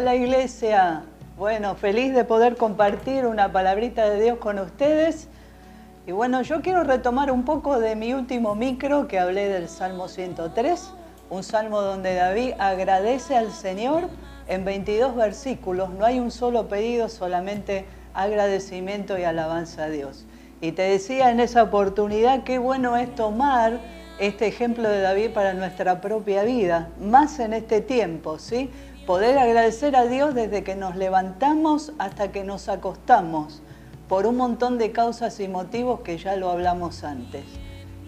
Hola iglesia, bueno, feliz de poder compartir una palabrita de Dios con ustedes. Y bueno, yo quiero retomar un poco de mi último micro que hablé del Salmo 103, un salmo donde David agradece al Señor en 22 versículos, no hay un solo pedido, solamente agradecimiento y alabanza a Dios. Y te decía en esa oportunidad qué bueno es tomar este ejemplo de David para nuestra propia vida, más en este tiempo, ¿sí? Poder agradecer a Dios desde que nos levantamos hasta que nos acostamos, por un montón de causas y motivos que ya lo hablamos antes.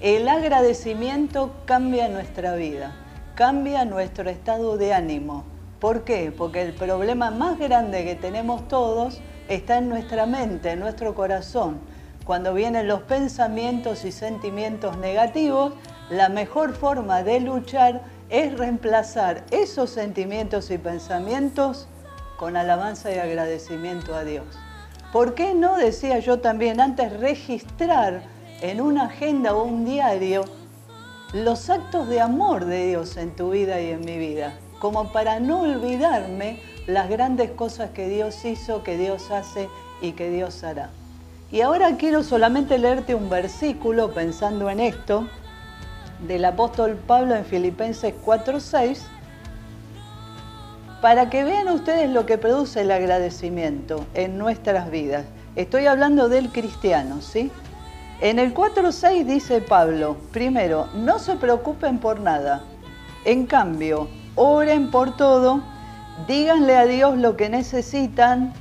El agradecimiento cambia nuestra vida, cambia nuestro estado de ánimo. ¿Por qué? Porque el problema más grande que tenemos todos está en nuestra mente, en nuestro corazón. Cuando vienen los pensamientos y sentimientos negativos, la mejor forma de luchar es reemplazar esos sentimientos y pensamientos con alabanza y agradecimiento a Dios. ¿Por qué no, decía yo también antes, registrar en una agenda o un diario los actos de amor de Dios en tu vida y en mi vida? Como para no olvidarme las grandes cosas que Dios hizo, que Dios hace y que Dios hará. Y ahora quiero solamente leerte un versículo pensando en esto, del apóstol Pablo en Filipenses 4:6 para que vean ustedes lo que produce el agradecimiento en nuestras vidas. Estoy hablando del cristiano, ¿sí? En el 4.6 dice Pablo, primero, no se preocupen por nada. En cambio, oren por todo, díganle a Dios lo que necesitan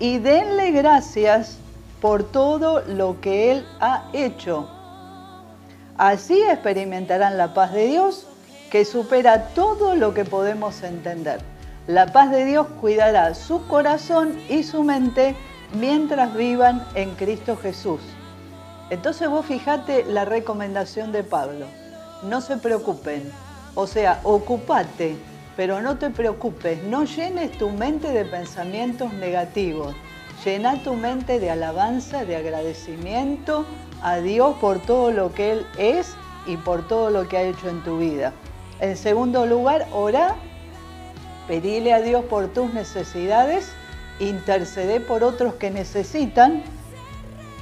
y denle gracias por todo lo que Él ha hecho Así experimentarán la paz de Dios que supera todo lo que podemos entender. La paz de Dios cuidará su corazón y su mente mientras vivan en Cristo Jesús. Entonces vos fijate la recomendación de Pablo. No se preocupen. O sea, ocupate, pero no te preocupes. No llenes tu mente de pensamientos negativos. Llena tu mente de alabanza, de agradecimiento, a Dios por todo lo que Él es y por todo lo que ha hecho en tu vida. En segundo lugar, ora, pedile a Dios por tus necesidades, intercede por otros que necesitan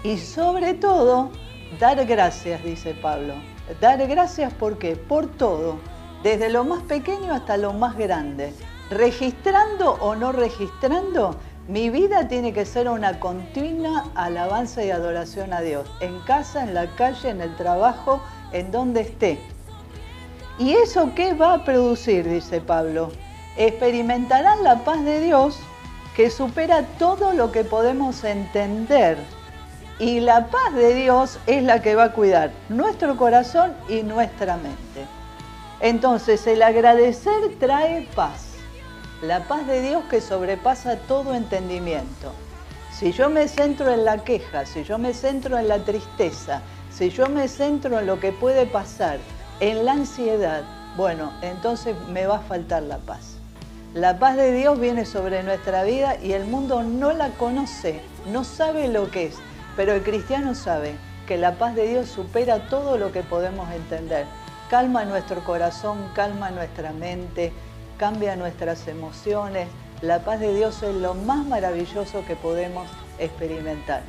y sobre todo, dar gracias, dice Pablo. Dar gracias por qué? Por todo, desde lo más pequeño hasta lo más grande. Registrando o no registrando, mi vida tiene que ser una continua alabanza y adoración a Dios, en casa, en la calle, en el trabajo, en donde esté. ¿Y eso qué va a producir? Dice Pablo. Experimentarán la paz de Dios que supera todo lo que podemos entender. Y la paz de Dios es la que va a cuidar nuestro corazón y nuestra mente. Entonces el agradecer trae paz la paz de Dios que sobrepasa todo entendimiento. Si yo me centro en la queja, si yo me centro en la tristeza, si yo me centro en lo que puede pasar, en la ansiedad, bueno, entonces me va a faltar la paz. La paz de Dios viene sobre nuestra vida y el mundo no la conoce, no sabe lo que es, pero el cristiano sabe que la paz de Dios supera todo lo que podemos entender. Calma nuestro corazón, calma nuestra mente, cambia nuestras emociones. La paz de Dios es lo más maravilloso que podemos experimentar.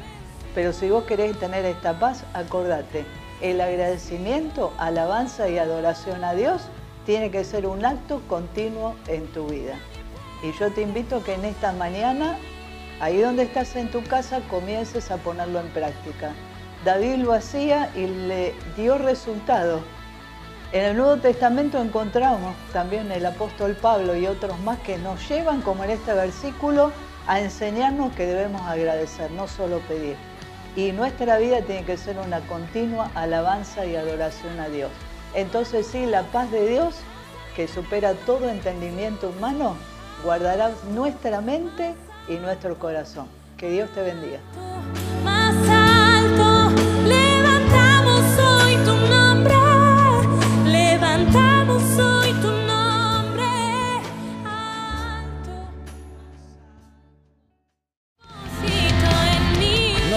Pero si vos querés tener esta paz, acordate, el agradecimiento, alabanza y adoración a Dios tiene que ser un acto continuo en tu vida. Y yo te invito a que en esta mañana, ahí donde estás en tu casa, comiences a ponerlo en práctica. David lo hacía y le dio resultado en el Nuevo Testamento encontramos también el apóstol Pablo y otros más que nos llevan, como en este versículo, a enseñarnos que debemos agradecer, no solo pedir. Y nuestra vida tiene que ser una continua alabanza y adoración a Dios. Entonces sí, la paz de Dios que supera todo entendimiento humano, guardará nuestra mente y nuestro corazón. Que Dios te bendiga.